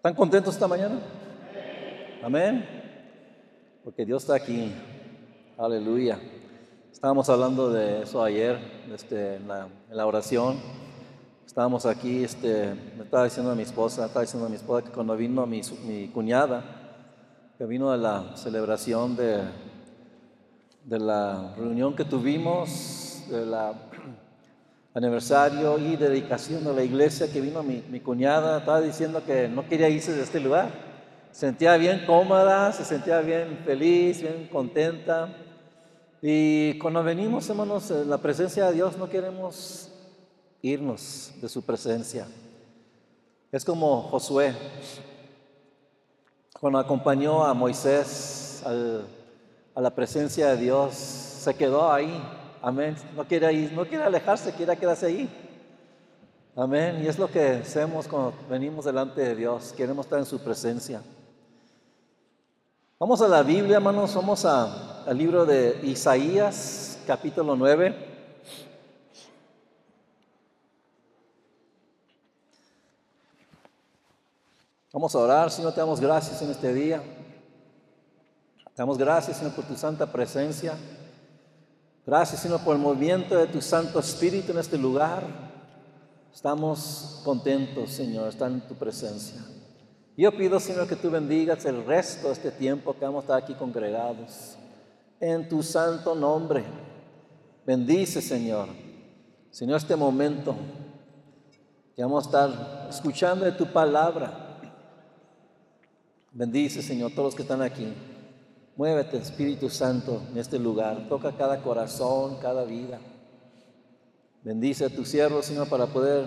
¿Están contentos esta mañana? Amén. Porque Dios está aquí. Aleluya. Estábamos hablando de eso ayer este, en, la, oración. Estábamos aquí, este, me estaba diciendo a mi esposa, estaba diciendo a mi esposa que cuando vino mi, mi cuñada, que vino de la celebración de, de la reunión que tuvimos, de la aniversario y dedicación de la iglesia que vino mi, cuñada, estaba diciendo que no quería irse de este lugar. Se sentía bien cómoda, se sentía bien feliz, bien contenta. Y cuando venimos, hermanos, en la presencia de Dios no queremos irnos de su presencia. Es como Josué, cuando acompañó a Moisés a la presencia de Dios, se quedó ahí Amén. No quiere ir, no quiere alejarse, quiere quedarse ahí. Amén. Y es lo que hacemos cuando venimos delante de Dios. Queremos estar en su presencia. Vamos a la Biblia, hermanos. Vamos al libro de Isaías, capítulo 9. Vamos a orar, Señor, te damos gracias en este día. Te damos gracias, Señor, por tu santa presencia. Gracias, Señor, por el movimiento de tu Santo Espíritu en este lugar. Estamos contentos, Señor, estar en tu presencia. Yo pido, Señor, que tú bendigas el resto de este tiempo que vamos a estar aquí congregados. En tu santo nombre. Bendice, Señor. Señor, este momento que vamos a estar escuchando de tu palabra. Bendice, Señor, todos los que están aquí. Muévete, Espíritu Santo, en este lugar. Toca cada corazón, cada vida. Bendice a tu siervo, Señor, para poder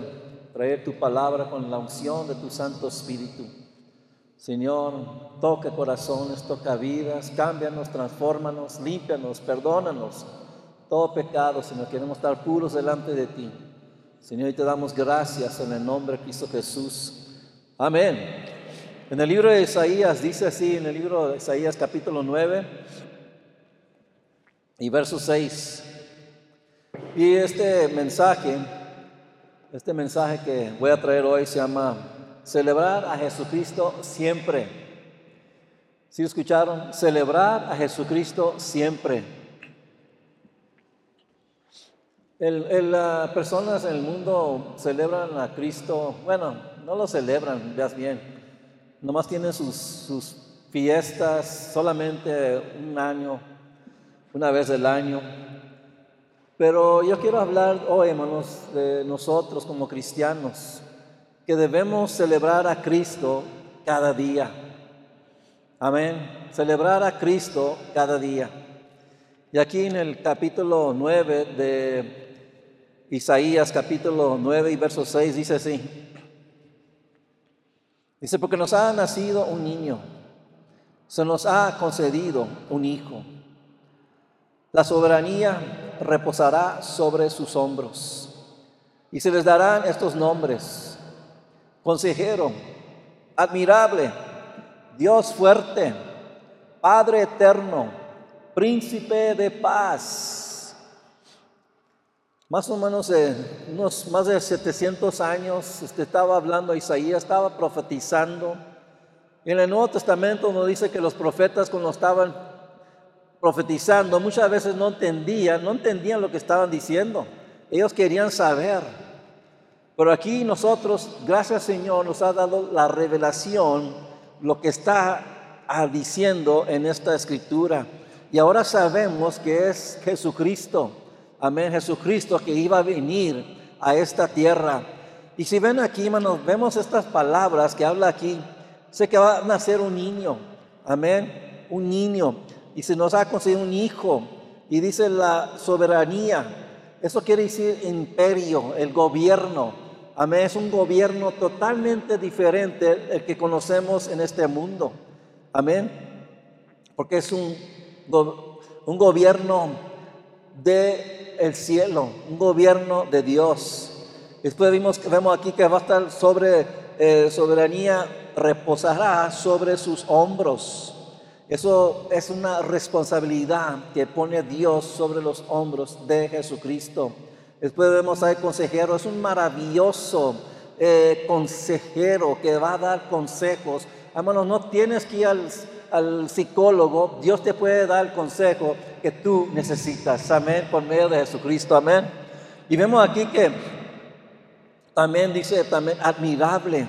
traer tu palabra con la unción de tu Santo Espíritu. Señor, toca corazones, toca vidas, cámbianos, transfórmanos, límpianos, perdónanos. Todo pecado, Señor, queremos estar puros delante de ti. Señor, y te damos gracias en el nombre de Cristo Jesús. Amén. En el libro de Isaías dice así, en el libro de Isaías capítulo 9 y verso 6. Y este mensaje, este mensaje que voy a traer hoy se llama Celebrar a Jesucristo siempre. ¿Sí escucharon? Celebrar a Jesucristo siempre. Las personas en el mundo celebran a Cristo, bueno, no lo celebran, veas bien nomás tienen sus, fiestas solamente un año, una vez al año. Pero yo quiero hablar hoy, hermanos, de nosotros como cristianos, que debemos celebrar a Cristo cada día. Amén. Celebrar a Cristo cada día. Y aquí en el capítulo 9 de Isaías, capítulo 9 y verso 6, dice así. Dice, porque nos ha nacido un niño, se nos ha concedido un hijo. La soberanía reposará sobre sus hombros y se les darán estos nombres. Consejero, admirable, Dios fuerte, Padre eterno, príncipe de paz. Más o menos eh, unos más de 700 años usted estaba hablando a Isaías, estaba profetizando. En el Nuevo Testamento nos dice que los profetas cuando estaban profetizando muchas veces no entendían, no entendían lo que estaban diciendo. Ellos querían saber. Pero aquí nosotros, gracias Señor, nos ha dado la revelación, lo que está ah, diciendo en esta escritura. Y ahora sabemos que es Jesucristo amén, Jesucristo que iba a venir a esta tierra. Y si ven aquí, hermanos, vemos estas palabras que habla aquí. Sé que va a nacer un niño, amén, un niño. Y se nos ha concedido un hijo. Y dice la soberanía. Eso quiere decir imperio, el gobierno. Amén, es un gobierno totalmente diferente el que conocemos en este mundo. Amén. Porque es un, un gobierno de el cielo, un gobierno de Dios. Después vimos, vemos aquí que va a estar sobre eh, soberanía, reposará sobre sus hombros. Eso es una responsabilidad que pone Dios sobre los hombros de Jesucristo. Después vemos al consejero, es un maravilloso eh, consejero que va a dar consejos. Hermanos, no tienes que ir al, al psicólogo, Dios te puede dar el consejo que tú necesitas. Amén, por medio de Jesucristo. Amén. Y vemos aquí que también dice, también admirable,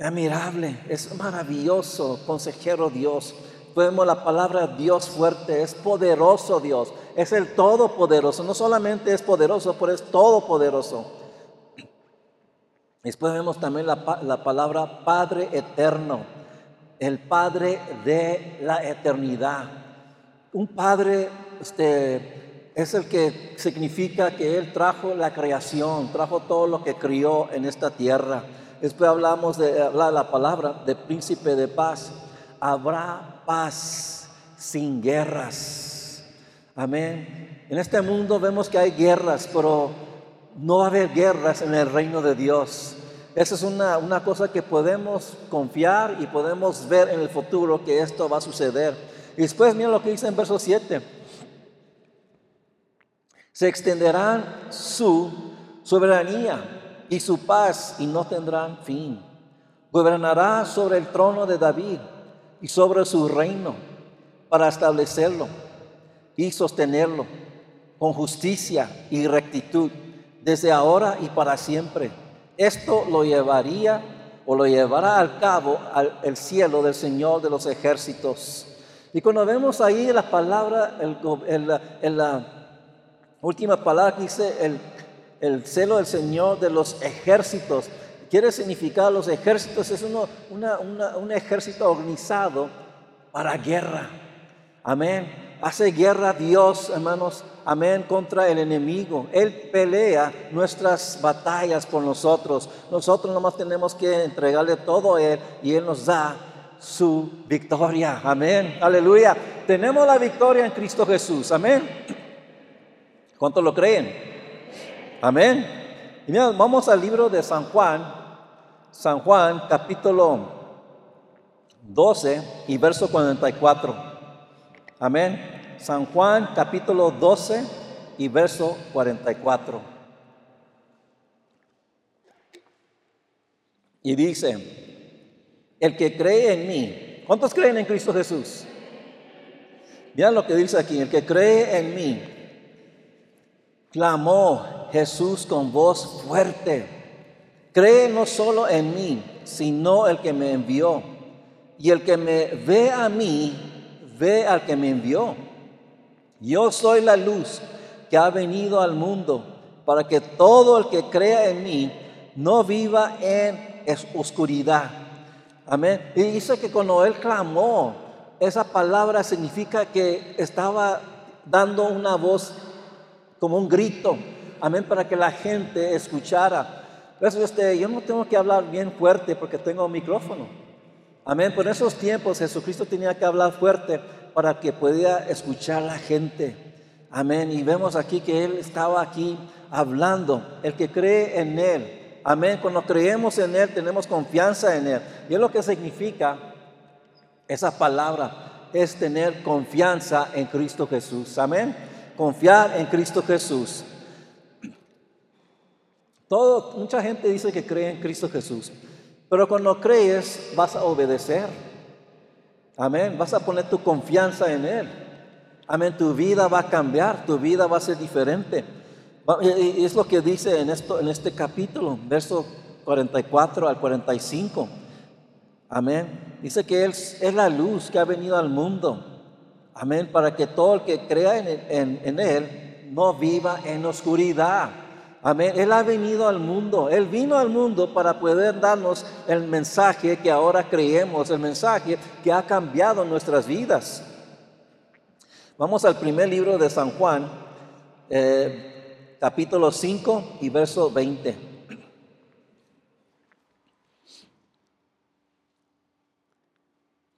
admirable, es maravilloso, consejero Dios. Vemos la palabra Dios fuerte, es poderoso Dios, es el todopoderoso, no solamente es poderoso, pero es todopoderoso. Después vemos también la, la palabra Padre eterno, el Padre de la eternidad. Un Padre este, es el que significa que Él trajo la creación, trajo todo lo que crió en esta tierra. Después hablamos de la palabra de príncipe de paz. Habrá paz sin guerras. Amén. En este mundo vemos que hay guerras, pero no va a haber guerras en el reino de Dios. Esa es una, una, cosa que podemos confiar y podemos ver en el futuro que esto va a suceder. Y después mira lo que dice en verso 7. Se extenderán su soberanía y su paz y no tendrán fin. Gobernará sobre el trono de David y sobre su reino para establecerlo y sostenerlo con justicia y rectitud desde ahora y para siempre esto lo llevaría o lo llevará al cabo al el cielo del Señor de los ejércitos. Y cuando vemos ahí la palabra, en la última palabra que dice el, el celo del Señor de los ejércitos, quiere significar los ejércitos, es uno, un ejército organizado para guerra. Amén. Hace guerra Dios, hermanos, amén, contra el enemigo. Él pelea nuestras batallas por nosotros. Nosotros nomás tenemos que entregarle todo a Él y Él nos da su victoria. Amén, aleluya. Tenemos la victoria en Cristo Jesús. Amén. ¿Cuántos lo creen? Amén. Y mira, vamos al libro de San Juan, San Juan capítulo 12 y verso 44. Amén. San Juan capítulo 12 y verso 44. Y dice, el que cree en mí, ¿cuántos creen en Cristo Jesús? Vean lo que dice aquí, el que cree en mí, clamó Jesús con voz fuerte, cree no solo en mí, sino el que me envió. Y el que me ve a mí, ve al que me envió. Yo soy la luz que ha venido al mundo para que todo el que crea en mí no viva en oscuridad. Amén. Y dice que cuando él clamó, esa palabra significa que estaba dando una voz como un grito. Amén, para que la gente escuchara. Este, yo no tengo que hablar bien fuerte porque tengo un micrófono. Amén. Por esos tiempos Jesucristo tenía que hablar fuerte para que pudiera escuchar la gente. Amén. Y vemos aquí que Él estaba aquí hablando. El que cree en Él. Amén. Cuando creemos en Él tenemos confianza en Él. Y es lo que significa esa palabra. Es tener confianza en Cristo Jesús. Amén. Confiar en Cristo Jesús. Todo, mucha gente dice que cree en Cristo Jesús. Pero cuando crees, vas a obedecer. Amén. Vas a poner tu confianza en Él. Amén. Tu vida va a cambiar, tu vida va a ser diferente. Y es lo que dice en, esto, en este capítulo, verso 44 al 45. Amén. Dice que Él es la luz que ha venido al mundo. Amén. Para que todo el que crea en, en Él no viva en oscuridad. Amén. Él ha venido al mundo. Él vino al mundo para poder darnos el mensaje que ahora creemos, el mensaje que ha cambiado nuestras vidas. Vamos al primer libro de San Juan, eh, capítulo 5 y verso 20.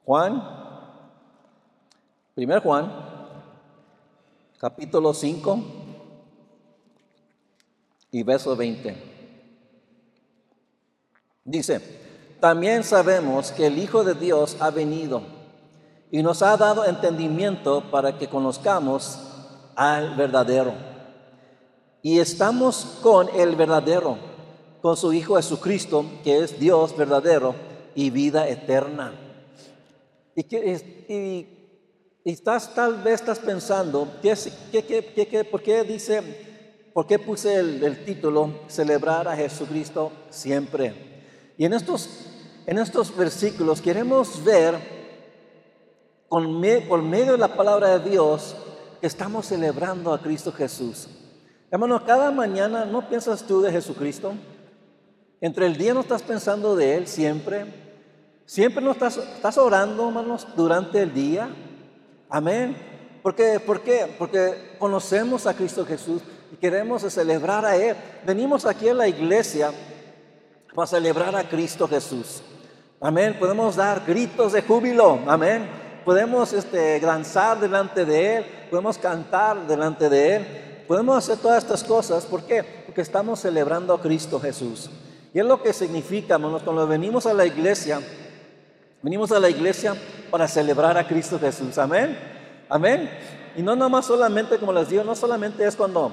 Juan, primer Juan, capítulo 5 y verso 20. Dice, también sabemos que el Hijo de Dios ha venido y nos ha dado entendimiento para que conozcamos al verdadero. Y estamos con el verdadero, con su Hijo Jesucristo, que es Dios verdadero y vida eterna. Y, que, y, estás, tal vez estás pensando, ¿qué, qué, qué, por qué dice, por qué puse el, título, celebrar a Jesucristo siempre? Y en estos, en estos versículos queremos ver, con por medio de la palabra de Dios, que estamos celebrando a Cristo Jesús. Hermano, cada mañana no piensas tú de Jesucristo. Entre el día no estás pensando de Él siempre. Siempre no estás, estás orando, hermanos, durante el día. Amén. ¿Por? ¿Por qué? Porque conocemos a Cristo Jesús y queremos celebrar a Él. Venimos aquí a la iglesia para celebrar a Cristo Jesús. Amén. Podemos dar gritos de júbilo. Amén. Podemos este, danzar delante de Él. Podemos cantar delante de Él. Podemos hacer todas estas cosas. ¿Por qué? Porque estamos celebrando a Cristo Jesús. Y es lo que significa, hermanos, cuando venimos a la iglesia, venimos a la iglesia para celebrar a Cristo Jesús. Amén. Amén. Y no nomás solamente, como les digo, no solamente es cuando,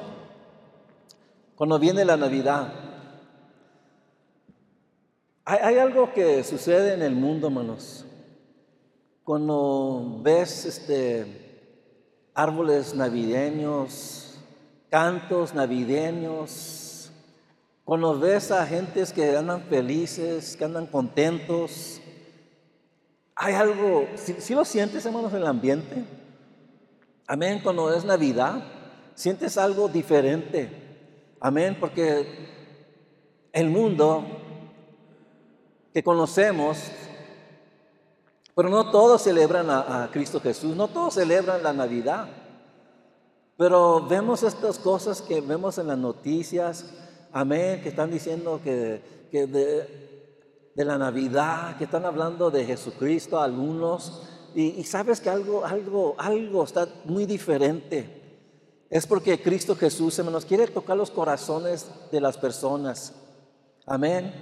cuando viene la Navidad. Hay, algo que sucede en el mundo, hermanos. Cuando ves este, árboles navideños, cantos navideños, cuando ves a gentes que andan felices, que andan contentos, hay algo, si, lo sientes, hermanos, en el ambiente. Amén, cuando es Navidad, sientes algo diferente. Amén, porque el mundo que conocemos, pero no todos celebran a, Cristo Jesús, no todos celebran la Navidad. Pero vemos estas cosas que vemos en las noticias, amén, que están diciendo que, de, la Navidad, que están hablando de Jesucristo algunos, y, sabes que algo, algo, algo está muy diferente. Es porque Cristo Jesús, nos quiere tocar los corazones de las personas. Amén.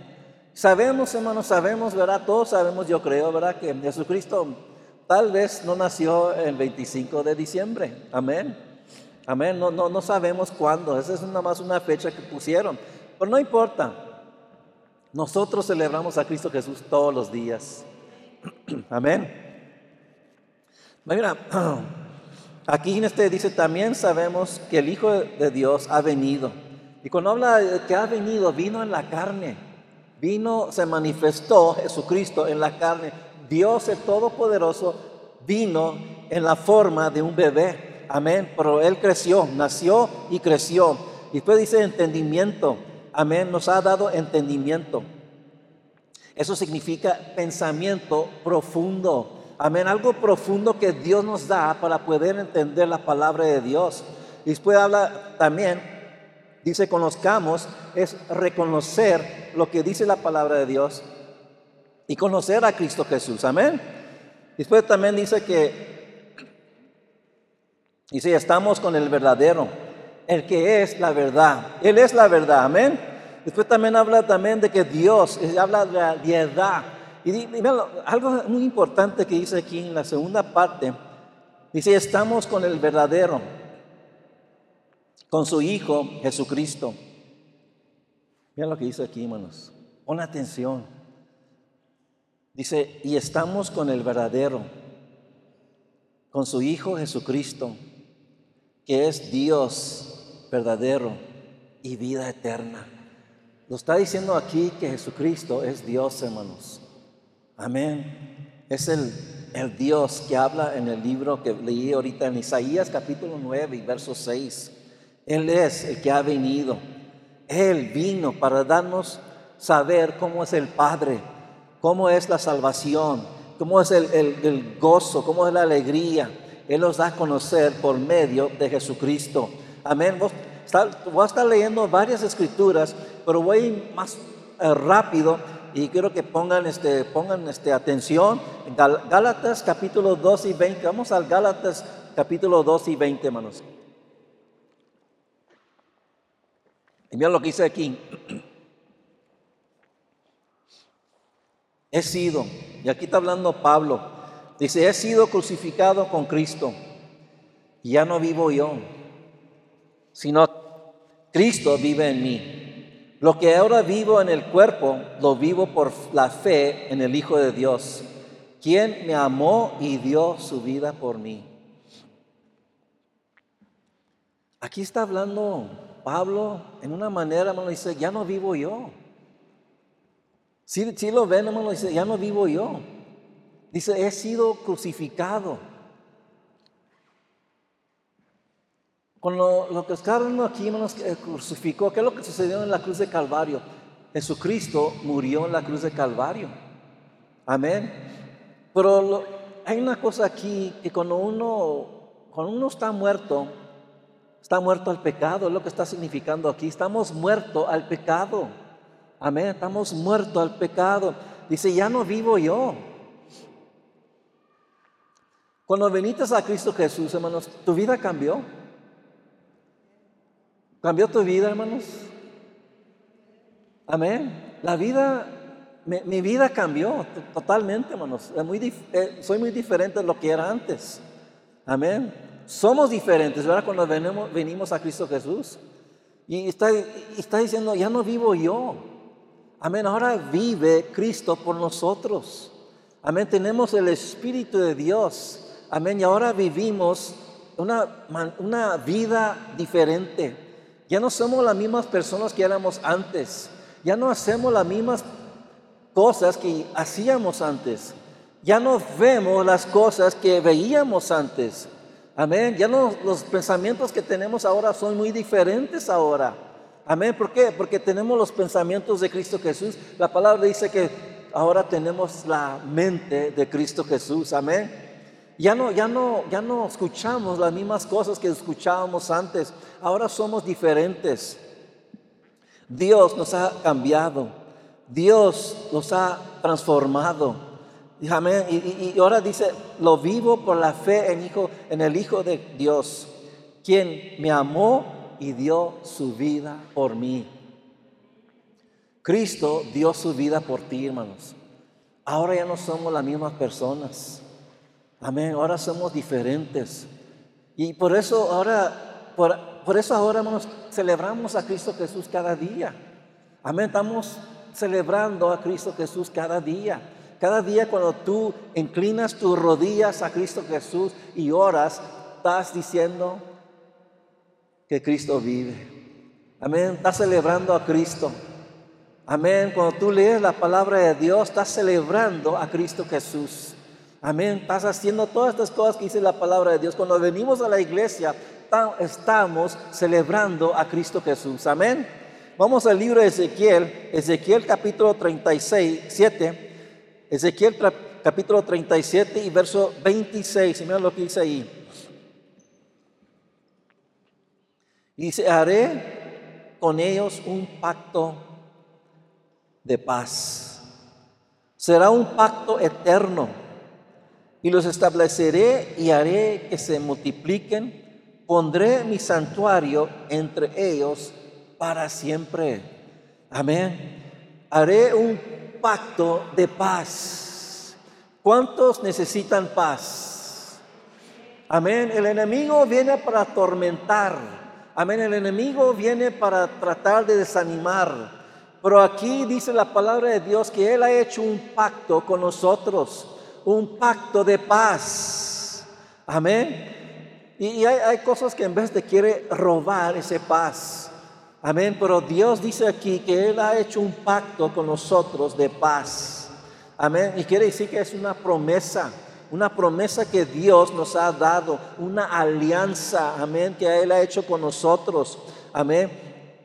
Sabemos, hermanos, sabemos, ¿verdad? Todos sabemos, yo creo, ¿verdad? Que Jesucristo tal vez no nació el 25 de diciembre. Amén. Amén. No, no, no sabemos cuándo. Esa es nada más una fecha que pusieron. Pero no importa. Nosotros celebramos a Cristo Jesús todos los días. Amén. Mira, aquí en este dice también sabemos que el Hijo de Dios ha venido. Y cuando habla de que ha venido, vino en la carne. Vino, se manifestó Jesucristo en la carne. Dios el Todopoderoso vino en la forma de un bebé. Amén. Pero Él creció, nació y creció. Y después dice entendimiento. Amén. Nos ha dado entendimiento. Eso significa pensamiento profundo. Amén. Algo profundo que Dios nos da para poder entender la palabra de Dios. Y después habla también, dice conozcamos, es reconocer lo que dice la palabra de Dios y conocer a Cristo Jesús. Amén. Después también dice que si estamos con el verdadero, el que es la verdad. Él es la verdad, amén. Después también habla también de que Dios, habla de la diedad. Y, algo muy importante que dice aquí en la segunda parte, dice, estamos con el verdadero, con su Hijo Jesucristo. Mira lo que dice aquí, hermanos. Pon atención. Dice, y estamos con el verdadero, con su Hijo Jesucristo que es Dios verdadero y vida eterna. Lo está diciendo aquí que Jesucristo es Dios, hermanos. Amén. Es el, el Dios que habla en el libro que leí ahorita en Isaías capítulo 9 y verso 6. Él es el que ha venido. Él vino para darnos saber cómo es el Padre, cómo es la salvación, cómo es el, el, gozo, cómo es la alegría él los da a conocer por medio de Jesucristo. Amén. voy a estar leyendo varias escrituras, pero voy más eh, rápido y quiero que pongan, este, pongan este, atención. Gálatas capítulo 2 y 20. Vamos al Gálatas capítulo 2 y 20, hermanos. Y mira lo que dice aquí. He sido, y aquí está hablando Pablo, Dice, he sido crucificado con Cristo. Y ya no vivo yo, sino Cristo vive en mí. Lo que ahora vivo en el cuerpo, lo vivo por la fe en el Hijo de Dios, quien me amó y dio su vida por mí. Aquí está hablando Pablo en una manera, hermano, dice, ya no vivo yo. Si, si lo ven, hermano, dice, ya no vivo yo. Dice, he sido crucificado. Con lo, que Oscar aquí, hermanos, crucificó, ¿qué es lo que sucedió en la cruz de Calvario? Jesucristo murió en la cruz de Calvario. Amén. Pero hay una cosa aquí que cuando uno, cuando uno está muerto, está muerto al pecado, es lo que está significando aquí. Estamos muertos al pecado. Amén. Estamos muertos al pecado. Dice, ya no vivo yo. Cuando viniste a Cristo Jesús, hermanos, tu vida cambió. ¿Cambió tu vida, hermanos? Amén. La vida, mi, vida cambió totalmente, hermanos. Eh, soy muy diferente de lo que era antes. Amén. Somos diferentes, ¿verdad? Cuando venimos, a Cristo Jesús. Y está, está diciendo, ya no vivo yo. Amén. Ahora vive Cristo por nosotros. Amén. Tenemos el Espíritu de Dios. Amén. Y ahora vivimos una, una vida diferente. Ya no somos las mismas personas que éramos antes. Ya no hacemos las mismas cosas que hacíamos antes. Ya no vemos las cosas que veíamos antes. Amén. Ya no, los pensamientos que tenemos ahora son muy diferentes ahora. Amén. ¿Por qué? Porque tenemos los pensamientos de Cristo Jesús. La palabra dice que ahora tenemos la mente de Cristo Jesús. Amén. Ya no, ya no, ya no escuchamos las mismas cosas que escuchábamos antes. Ahora somos diferentes. Dios nos ha cambiado. Dios nos ha transformado. Y, y, ahora dice, lo vivo por la fe en, hijo, en el Hijo de Dios, quien me amó y dio su vida por mí. Cristo dio su vida por ti, hermanos. Ahora ya no somos las mismas personas. Amén. Ahora somos diferentes. Y por eso ahora, por, eso ahora, hermanos, celebramos a Cristo Jesús cada día. Amén. Estamos celebrando a Cristo Jesús cada día. Cada día cuando tú inclinas tus rodillas a Cristo Jesús y oras, estás diciendo que Cristo vive. Amén. Estás celebrando a Cristo. Amén. Cuando tú lees la palabra de Dios, estás celebrando a Cristo Jesús. Amén. Estás haciendo todas estas cosas que dice la palabra de Dios. Cuando venimos a la iglesia, estamos celebrando a Cristo Jesús. Amén. Vamos al libro de Ezequiel, Ezequiel capítulo 36, 7. Ezequiel capítulo 37 y verso 26. Y mira lo que dice ahí. Y dice, haré con ellos un pacto de paz. Será un pacto eterno y los estableceré y haré que se multipliquen. Pondré mi santuario entre ellos para siempre. Amén. Haré un pacto de paz. ¿Cuántos necesitan paz? Amén. El enemigo viene para atormentar. Amén. El enemigo viene para tratar de desanimar. Pero aquí dice la palabra de Dios que Él ha hecho un pacto con nosotros un pacto de paz. Amén. Y hay, cosas que en vez de quiere robar ese paz. Amén. Pero Dios dice aquí que Él ha hecho un pacto con nosotros de paz. Amén. Y quiere decir que es una promesa. Una promesa que Dios nos ha dado. Una alianza. Amén. Que Él ha hecho con nosotros. Amén.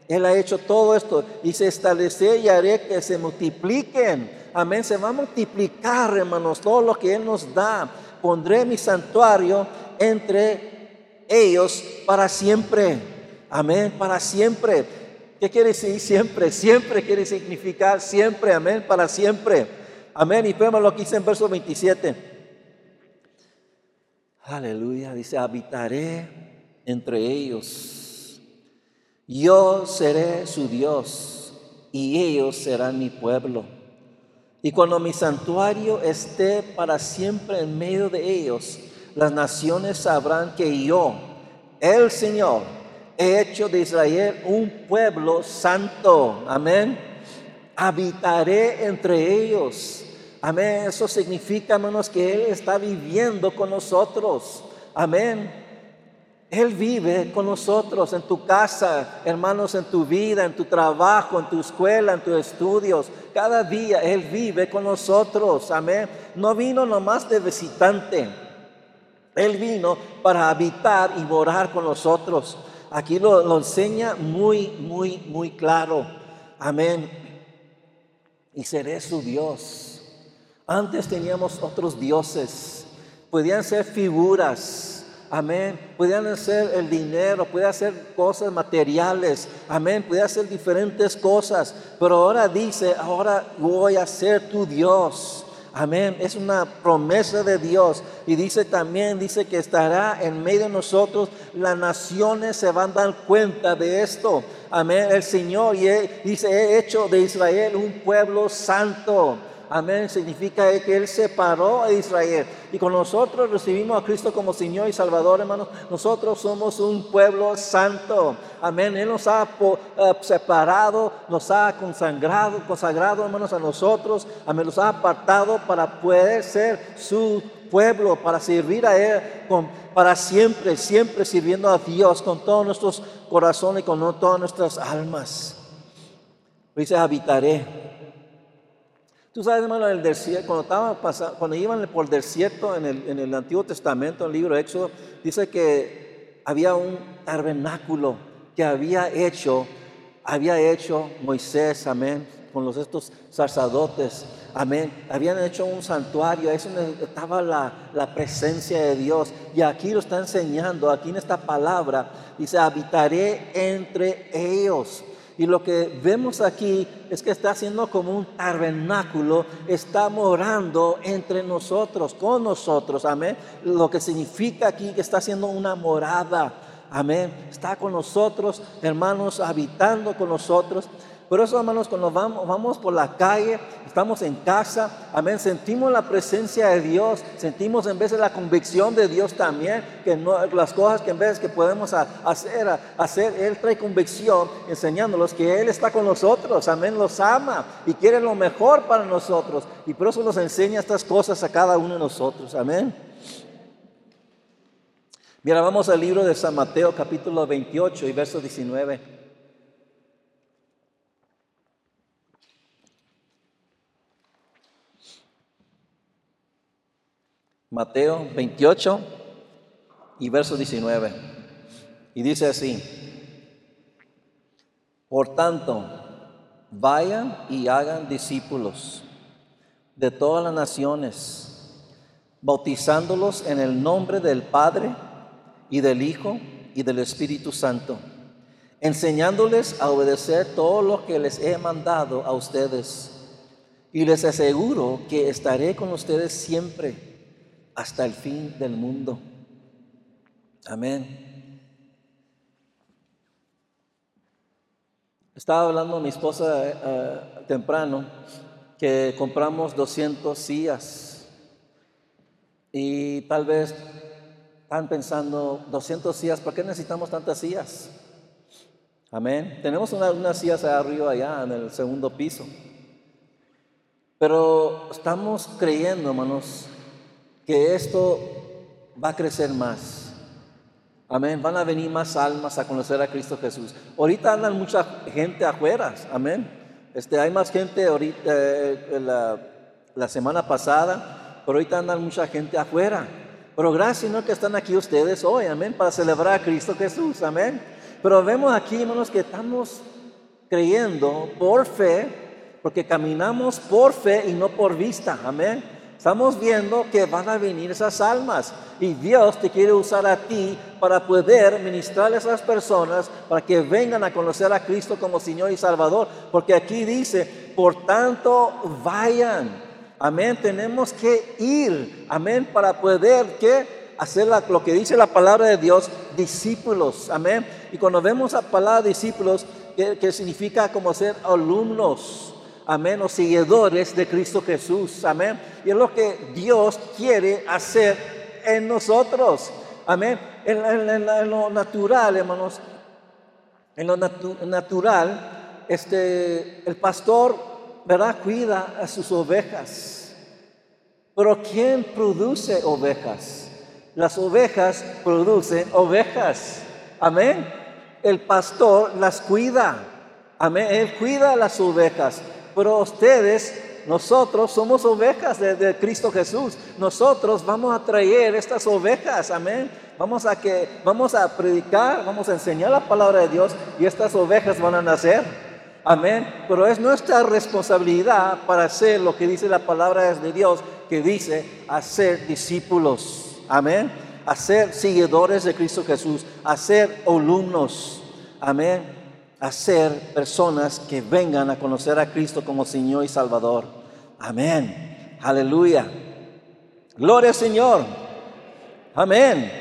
Él ha hecho todo esto. Y se establecerá y haré que se multipliquen Amén. Se va a multiplicar, hermanos, todo lo que Él nos da. Pondré mi santuario entre ellos para siempre. Amén. Para siempre. ¿Qué quiere decir siempre? Siempre quiere significar siempre. Amén. Para siempre. Amén. Y vemos lo que dice en verso 27. Aleluya. Dice, habitaré entre ellos. Yo seré su Dios y ellos serán mi pueblo. Y cuando mi santuario esté para siempre en medio de ellos, las naciones sabrán que yo, el Señor, he hecho de Israel un pueblo santo. Amén. Habitaré entre ellos. Amén. Eso significa, hermanos, que Él está viviendo con nosotros. Amén. Él vive con nosotros en tu casa, hermanos, en tu vida, en tu trabajo, en tu escuela, en tus estudios. Cada día Él vive con nosotros. Amén. No vino nomás de visitante. Él vino para habitar y morar con nosotros. Aquí lo, enseña muy, muy, muy claro. Amén. Y seré su Dios. Antes teníamos otros dioses. Podían ser figuras Amén. Podían hacer el dinero, podían hacer cosas materiales. Amén. Podían hacer diferentes cosas. Pero ahora dice, ahora voy a ser tu Dios. Amén. Es una promesa de Dios. Y dice también, dice que estará en medio de nosotros. Las naciones se van a dar cuenta de esto. Amén. El Señor y dice, he hecho de Israel un pueblo santo. Amén. Significa que Él separó a Israel. Y con nosotros recibimos a Cristo como Señor y Salvador, hermanos. Nosotros somos un pueblo santo. Amén. Él nos ha eh, separado, nos ha consagrado, consagrado, hermanos, a nosotros. Amén. Nos ha apartado para poder ser su pueblo, para servir a Él para siempre, siempre sirviendo a Dios con todos nuestros corazones y con todas nuestras almas. Dice, habitaré Tú sabes, hermano, el desierto, cuando, estaba pasando, cuando iban por el desierto en el, en Antiguo Testamento, en el libro de Éxodo, dice que había un tabernáculo que había hecho, había hecho Moisés, amén, con los estos sacerdotes, amén. Habían hecho un santuario, eso estaba la, la presencia de Dios. Y aquí lo está enseñando, aquí en esta palabra, dice, habitaré entre ellos. Y lo que vemos aquí es que está haciendo como un tabernáculo, está morando entre nosotros, con nosotros, amén. Lo que significa aquí que está haciendo una morada, amén. Está con nosotros, hermanos, habitando con nosotros. Por eso, hermanos, cuando vamos, por la calle, estamos en casa, amén, sentimos la presencia de Dios, sentimos en de la convicción de Dios también, que las cosas que en vez que podemos hacer, hacer, Él trae convicción, enseñándolos que Él está con nosotros, amén, los ama y quiere lo mejor para nosotros. Y por eso nos enseña estas cosas a cada uno de nosotros, amén. Mira, vamos al libro de San Mateo capítulo 28 y verso 19. Mateo 28 y verso 19. Y dice así, por tanto, vayan y hagan discípulos de todas las naciones, bautizándolos en el nombre del Padre y del Hijo y del Espíritu Santo, enseñándoles a obedecer todo lo que les he mandado a ustedes. Y les aseguro que estaré con ustedes siempre hasta el fin del mundo. Amén. Estaba hablando mi esposa eh, temprano que compramos 200 sillas y tal vez están pensando, 200 sillas, ¿por qué necesitamos tantas sillas? Amén. Tenemos unas sillas arriba allá en el segundo piso. Pero estamos creyendo, hermanos, que esto va a crecer más. Amén. Van a venir más almas a conocer a Cristo Jesús. Ahorita andan mucha gente afuera. Amén. Este, hay más gente ahorita, eh, la, la, semana pasada, pero ahorita andan mucha gente afuera. Pero gracias, ¿no? Que están aquí ustedes hoy. Amén. Para celebrar a Cristo Jesús. Amén. Pero vemos aquí, hermanos, que estamos creyendo por fe, porque caminamos por fe y no por vista. Amén. Estamos viendo que van a venir esas almas y Dios te quiere usar a ti para poder ministrar a esas personas para que vengan a conocer a Cristo como Señor y Salvador. Porque aquí dice, por tanto, vayan. Amén. Tenemos que ir. Amén. Para poder que hacer lo que dice la palabra de Dios, discípulos. Amén. Y cuando vemos la palabra discípulos, que significa como ser alumnos amén, o seguidores de Cristo Jesús, amén. Y es lo que Dios quiere hacer en nosotros, amén. En, lo natural, hermanos, En lo natural, este, el pastor, ¿verdad? Cuida a sus ovejas. Pero ¿quién produce ovejas? Las ovejas producen ovejas. Amén. El pastor las cuida. Amén. Él cuida las ovejas. Pero ustedes nosotros somos ovejas de, Cristo Jesús. Nosotros vamos a traer estas ovejas, amén. Vamos a que vamos a predicar, vamos a enseñar la palabra de Dios y estas ovejas van a nacer. Amén. Pero es nuestra responsabilidad para hacer lo que dice la palabra de Dios, que dice hacer discípulos. Amén. Hacer seguidores de Cristo Jesús, hacer alumnos. Amén a ser personas que vengan a conocer a Cristo como Señor y Salvador. Amén. Aleluya. Gloria al Señor. Amén.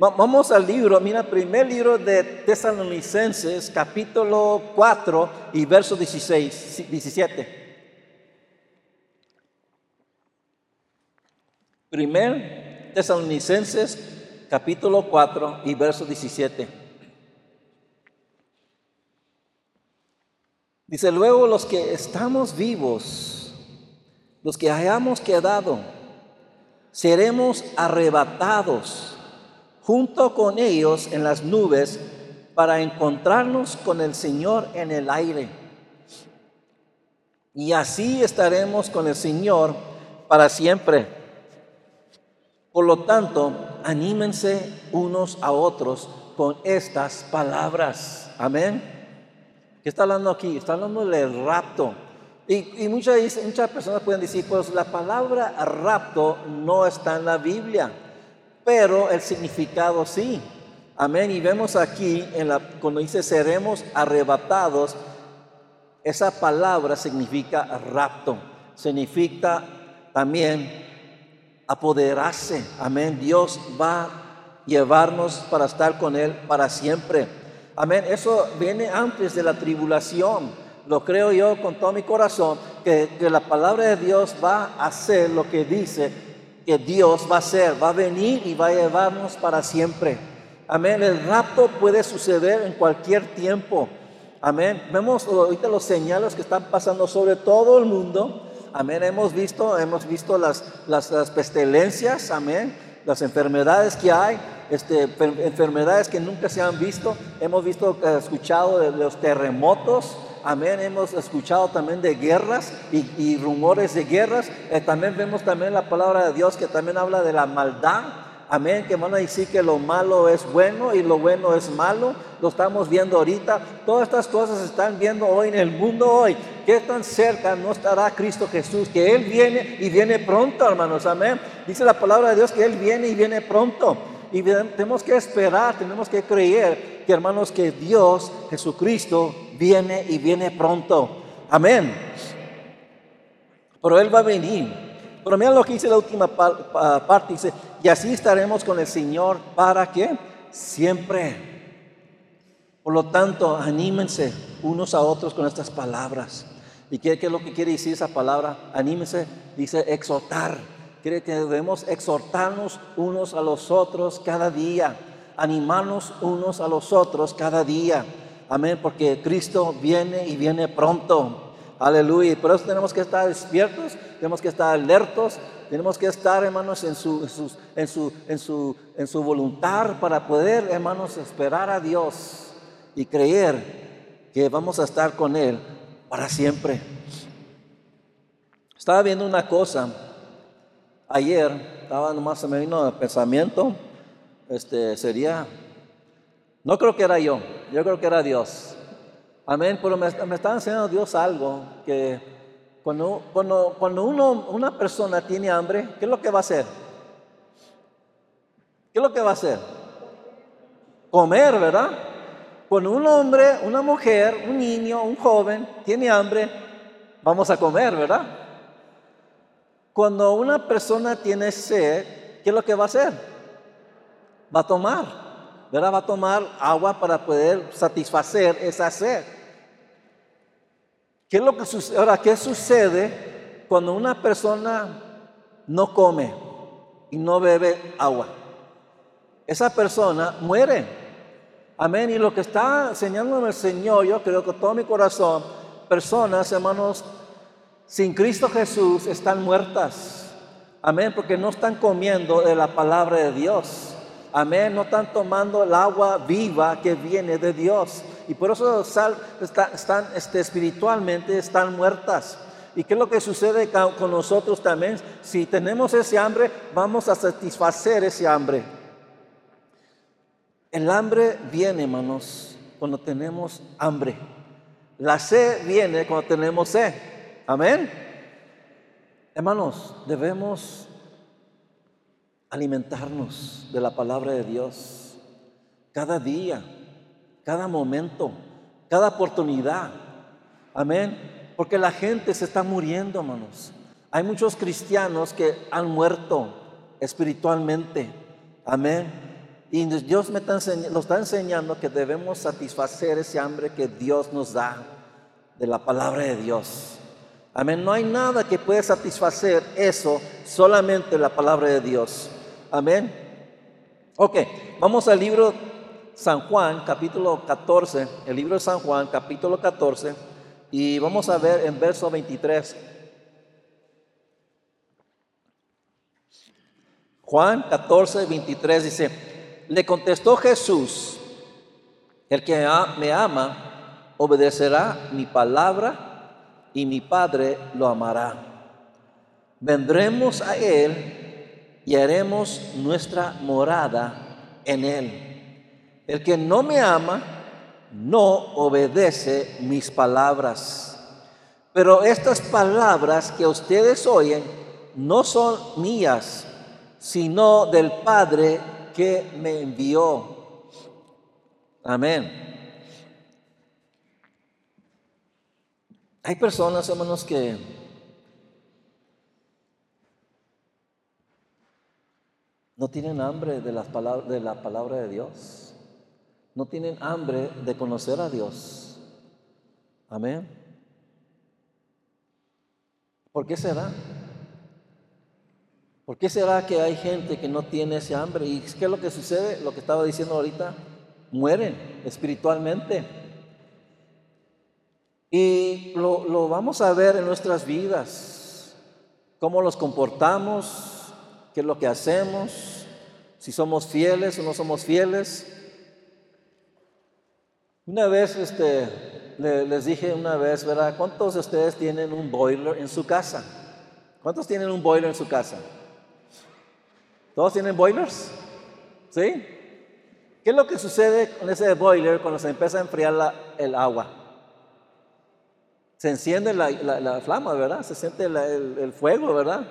Vamos al libro, mira, primer libro de Tesalonicenses, capítulo 4 y verso 16, 17. Primer Tesalonicenses, capítulo 4 y verso 17. Dice, luego los que estamos vivos, los que hayamos quedado, seremos arrebatados junto con ellos en las nubes para encontrarnos con el Señor en el aire. Y así estaremos con el Señor para siempre. Por lo tanto, anímense unos a otros con estas palabras. Amén. ¿Qué está hablando aquí? Está hablando del rapto. Y, muchas, muchas personas pueden decir, pues la palabra rapto no está en la Biblia, pero el significado sí. Amén. Y vemos aquí, en la, cuando dice seremos arrebatados, esa palabra significa rapto, significa también apoderarse. Amén. Dios va a llevarnos para estar con Él para siempre. Amén. Eso viene antes de la tribulación. Lo creo yo con todo mi corazón, que, la palabra de Dios va a hacer lo que dice que Dios va a hacer. Va a venir y va a llevarnos para siempre. Amén. El rapto puede suceder en cualquier tiempo. Amén. Vemos ahorita los señales que están pasando sobre todo el mundo. Amén. Hemos visto, hemos visto las, las, las pestilencias. Amén. Las enfermedades que hay este, enfermedades que nunca se han visto. Hemos visto, eh, escuchado de los terremotos. Amén. Hemos escuchado también de guerras y, rumores de guerras. Eh, también vemos también la palabra de Dios que también habla de la maldad. Amén, que van a decir que lo malo es bueno y lo bueno es malo. Lo estamos viendo ahorita. Todas estas cosas se están viendo hoy en el mundo hoy. ¿Qué tan cerca no estará Cristo Jesús? Que Él viene y viene pronto, hermanos. Amén. Dice la palabra de Dios que Él viene y viene pronto. Y tenemos que esperar, tenemos que creer que hermanos que Dios, Jesucristo, viene y viene pronto. Amén. Pero Él va a venir. Pero mira lo que dice la última parte, dice, y así estaremos con el Señor para que siempre. Por lo tanto, anímense unos a otros con estas palabras. ¿Y qué, qué es lo que quiere decir esa palabra? Anímense, dice exhortar quiere que debemos exhortarnos unos a los otros cada día, animarnos unos a los otros cada día. Amén, porque Cristo viene y viene pronto. Aleluya. Por eso tenemos que estar despiertos, tenemos que estar alertos, tenemos que estar, hermanos, en su, en su, en su, en su voluntad para poder, hermanos, esperar a Dios y creer que vamos a estar con Él para siempre. Estaba viendo una cosa ayer estaba nomás se me vino el pensamiento, este sería, no creo que era yo, yo creo que era Dios. Amén, pero me, me está enseñando Dios algo que cuando, cuando, cuando una persona tiene hambre, ¿qué es lo que va a hacer? ¿Qué es lo que va a hacer? Comer, ¿verdad? Cuando un hombre, una mujer, un niño, un joven tiene hambre, vamos a comer, ¿verdad? Cuando una persona tiene sed, ¿qué es lo que va a hacer? Va a tomar, ¿verdad? Va a tomar agua para poder satisfacer esa sed. ¿Qué es lo que sucede? Ahora, ¿qué sucede cuando una persona no come y no bebe agua? Esa persona muere. Amén. Y lo que está enseñándome el Señor, yo creo con todo mi corazón, personas, hermanos, sin Cristo Jesús están muertas. Amén, porque no están comiendo de la palabra de Dios. Amén, no están tomando el agua viva que viene de Dios. Y por eso están este, espiritualmente, están muertas. ¿Y qué es lo que sucede con nosotros también? Si tenemos ese hambre, vamos a satisfacer ese hambre. El hambre viene, hermanos, cuando tenemos hambre. La sed viene cuando tenemos sed. Amén. Hermanos, debemos alimentarnos de la palabra de Dios cada día, cada momento, cada oportunidad. Amén. Porque la gente se está muriendo, hermanos. Hay muchos cristianos que han muerto espiritualmente. Amén. Y Dios me está lo está enseñando que debemos satisfacer ese hambre que Dios nos da de la palabra de Dios. Amén. No hay nada que pueda satisfacer eso, solamente la palabra de Dios. Amén. Ok, vamos al libro San Juan, capítulo 14, el libro de San Juan, capítulo 14, y vamos a ver en verso 23. Juan 14, 23 dice, le contestó Jesús, el que me ama obedecerá mi palabra y mi Padre lo amará. Vendremos a él y haremos nuestra morada en él. El que no me ama no obedece mis palabras. Pero estas palabras que ustedes oyen no son mías, sino del Padre que me envió. Amén. Hay personas, hermanos, que No tienen hambre de, las palabras, de la palabra de Dios. No tienen hambre de conocer a Dios. Amén. ¿Por qué será? ¿Por qué será que hay gente que no tiene ese hambre? ¿Y qué es lo que sucede? Lo que estaba diciendo ahorita, mueren espiritualmente. Y lo, lo vamos a ver en nuestras vidas, cómo los comportamos, qué es lo que hacemos, si somos fieles o no somos fieles. Una vez este, les dije una vez, ¿verdad? ¿Cuántos de ustedes tienen un boiler en su casa? ¿Cuántos tienen un boiler en su casa? ¿Todos tienen boilers? ¿Sí? ¿Qué es lo que sucede con ese boiler cuando se empieza a enfriar el agua? Se enciende la, flama, ¿verdad? Se siente el fuego, ¿verdad?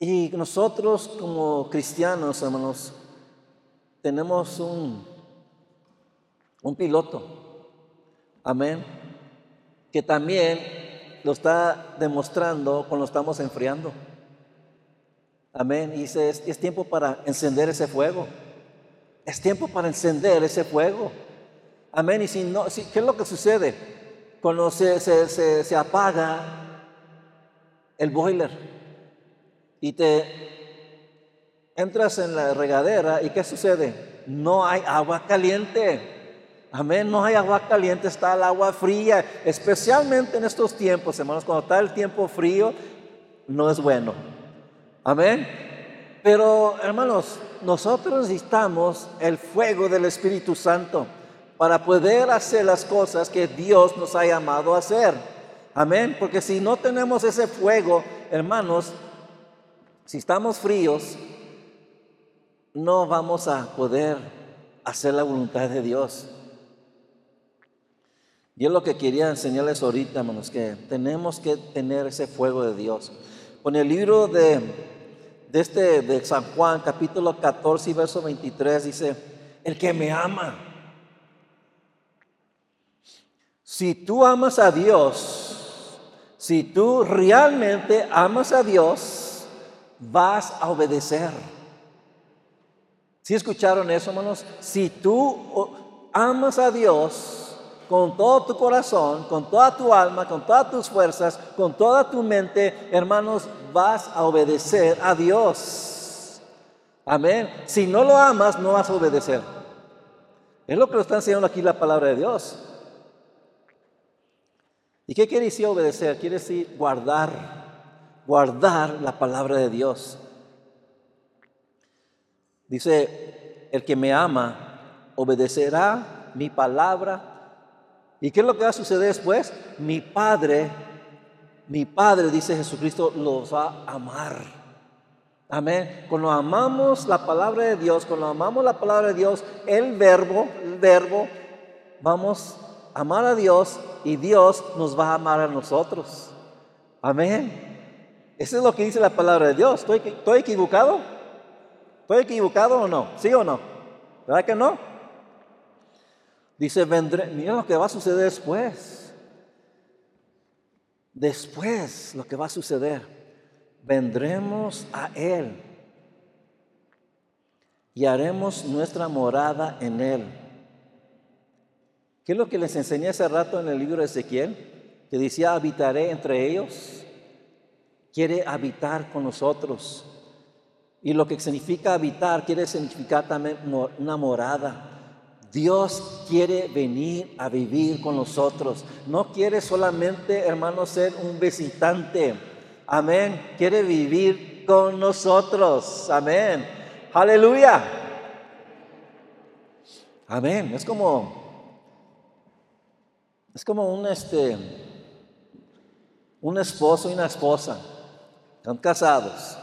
Y nosotros como cristianos, hermanos, tenemos un, un piloto, amén, que también lo está demostrando cuando estamos enfriando. Amén. Y dice, es, tiempo para encender ese fuego. Es tiempo para encender ese fuego. Amén. Y si no, si, ¿qué es lo que sucede? Cuando se, se, se apaga el boiler y te entras en la regadera y ¿qué sucede? No hay agua caliente. Amén, no hay agua caliente, está el agua fría, especialmente en estos tiempos, hermanos, cuando está el tiempo frío, no es bueno. Amén. Pero, hermanos, nosotros necesitamos el fuego del Espíritu Santo para poder hacer las cosas que Dios nos ha llamado a hacer. Amén. Porque si no tenemos ese fuego, hermanos, si estamos fríos, no vamos a poder hacer la voluntad de Dios. Yo lo que quería enseñarles ahorita, hermanos, que tenemos que tener ese fuego de Dios. Con el libro de, de, este, de San Juan, capítulo 14 y verso 23, dice, el que me ama. Si tú amas a Dios, si tú realmente amas a Dios, vas a obedecer. Si escucharon eso, hermanos? Si tú amas a Dios con todo tu corazón, con toda tu alma, con todas tus fuerzas, con toda tu mente, hermanos, vas a obedecer a Dios. Amén. Si no lo amas, no vas a obedecer. Es lo que nos está enseñando aquí la palabra de Dios. ¿Y qué quiere decir obedecer? Quiere decir guardar, guardar la palabra de Dios. Dice, el que me ama obedecerá mi palabra. ¿Y qué es lo que va a suceder después? Mi Padre, mi Padre, dice Jesucristo, los va a amar. Amén. Cuando amamos la palabra de Dios, cuando amamos la palabra de Dios, el verbo, el verbo, vamos amar a Dios y Dios nos va a amar a nosotros. Amén. Eso es lo que dice la palabra de Dios. ¿Estoy, estoy equivocado? ¿Estoy equivocado o no? ¿Sí o no? ¿Verdad que no? Dice, vendré, mira lo que va a suceder después. Después, lo que va a suceder, vendremos a Él y haremos nuestra morada en Él. ¿Qué es lo que les enseñé hace rato en el libro de Ezequiel? Que decía, habitaré entre ellos. Quiere habitar con nosotros. Y lo que significa habitar quiere significar también una morada. Dios quiere venir a vivir con nosotros. No quiere solamente, hermanos, ser un visitante. Amén. Quiere vivir con nosotros. Amén. Aleluya. Amén. Es como es como un este un esposo y una esposa. Están casados.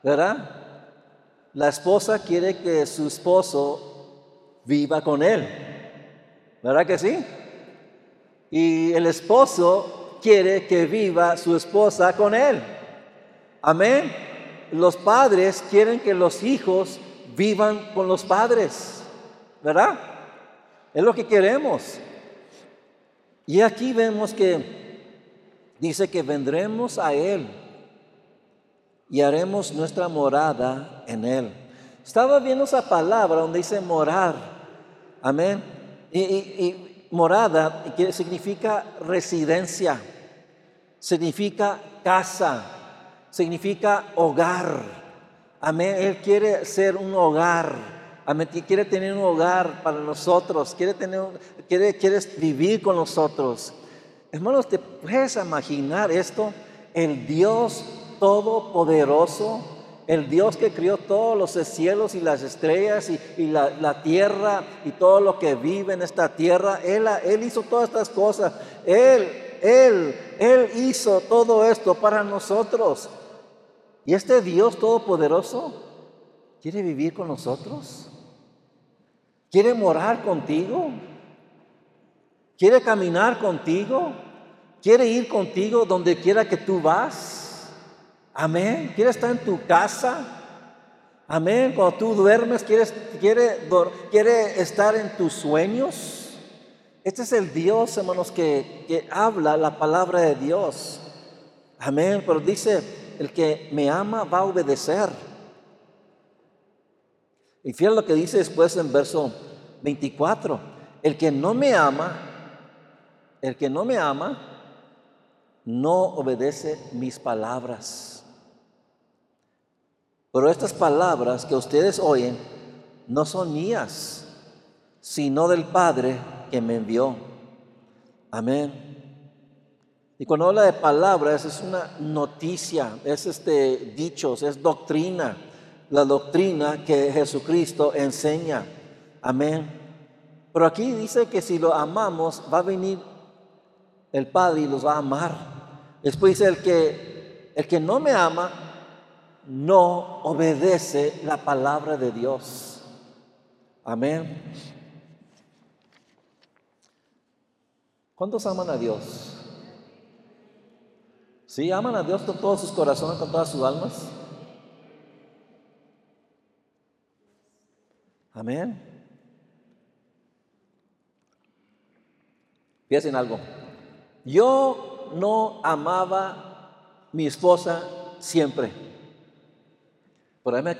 ¿Verdad? La esposa quiere que su esposo viva con él. ¿Verdad que sí? Y el esposo quiere que viva su esposa con él. Amén. Los padres quieren que los hijos vivan con los padres. ¿Verdad? Es lo que queremos. Y aquí vemos que dice que vendremos a Él y haremos nuestra morada en Él. Estaba viendo esa palabra donde dice morar. Amén. Y, y morada significa residencia, significa casa, significa hogar. Amén. Él quiere ser un hogar. Quiere tener un hogar para nosotros. Quiere, tener, quiere, quiere vivir con nosotros. Hermanos, ¿te puedes imaginar esto? El Dios todopoderoso, el Dios que crió todos los cielos y las estrellas y, la, tierra y todo lo que vive en esta tierra, él hizo todas estas cosas. Él, Él, Él hizo todo esto para nosotros. Y este Dios todopoderoso quiere vivir con nosotros. Quiere morar contigo. Quiere caminar contigo. Quiere ir contigo donde quiera que tú vas. Amén. Quiere estar en tu casa. Amén. Cuando tú duermes, quieres, quiere, quiere estar en tus sueños. Este es el Dios, hermanos, que, que habla la palabra de Dios. Amén. Pero dice, el que me ama va a obedecer. Y fíjate lo que dice después en verso 24. El que no me ama, el que no me ama, no obedece mis palabras. Pero estas palabras que ustedes oyen no son mías, sino del Padre que me envió. Amén. Y cuando habla de palabras es una noticia, es este dichos, es doctrina, la doctrina que Jesucristo enseña. Amén. Pero aquí dice que si lo amamos va a venir el Padre y los va a amar. Después dice el que el que no me ama no obedece la palabra de Dios. Amén. ¿Cuántos aman a Dios? ¿Sí aman a Dios con todos sus corazones, con todas sus almas? Amén. Piensen algo. Yo no amaba mi esposa siempre. Pero déjame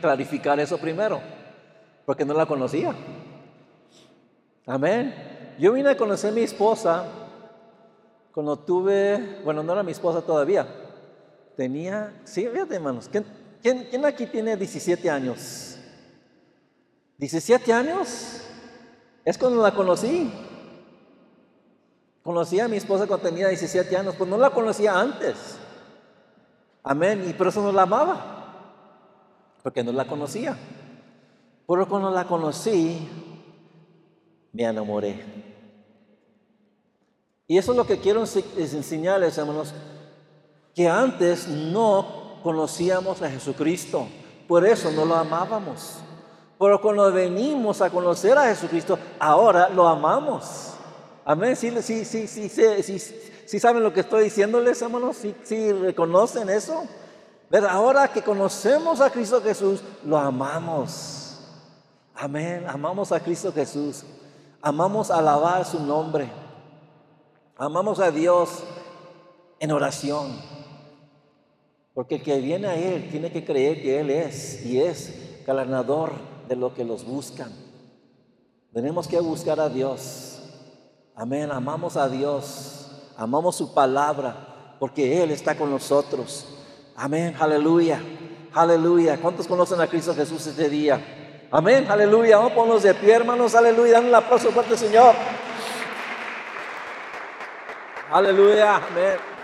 clarificar eso primero, porque no la conocía. Amén. Yo vine a conocer a mi esposa cuando tuve, bueno, no era mi esposa todavía. Tenía, sí, fíjate hermanos, ¿quién, ¿quién, quién aquí tiene 17 años? ¿17 años? Es cuando la conocí. Conocí a mi esposa cuando tenía 17 años, pues no la conocía antes. Amén, y por eso no la amaba, porque no la conocía. Pero cuando la conocí, me enamoré. Y eso es lo que quiero enseñarles, hermanos, que antes no conocíamos a Jesucristo, por eso no lo amábamos. Pero cuando venimos a conocer a Jesucristo, ahora lo amamos. Amén. Sí, sí, sí, sí, sí, sí, saben lo que estoy diciéndoles, hermanos. Sí, sí reconocen eso. Pero ahora que conocemos a Cristo Jesús, lo amamos. Amén. Amamos a Cristo Jesús. Amamos alabar su nombre. Amamos a Dios en oración. Porque el que viene a Él tiene que creer que Él es y es galardonador de lo que los buscan. Tenemos que buscar a Dios. Amén. Amamos a Dios. Amamos su palabra porque Él está con nosotros. Amén. Aleluya. Aleluya. ¿Cuántos conocen a Cristo Jesús este día? Amén. Aleluya. Vamos a de pie, hermanos. Aleluya. Dale un aplauso fuerte, Señor. Aleluya. Amén.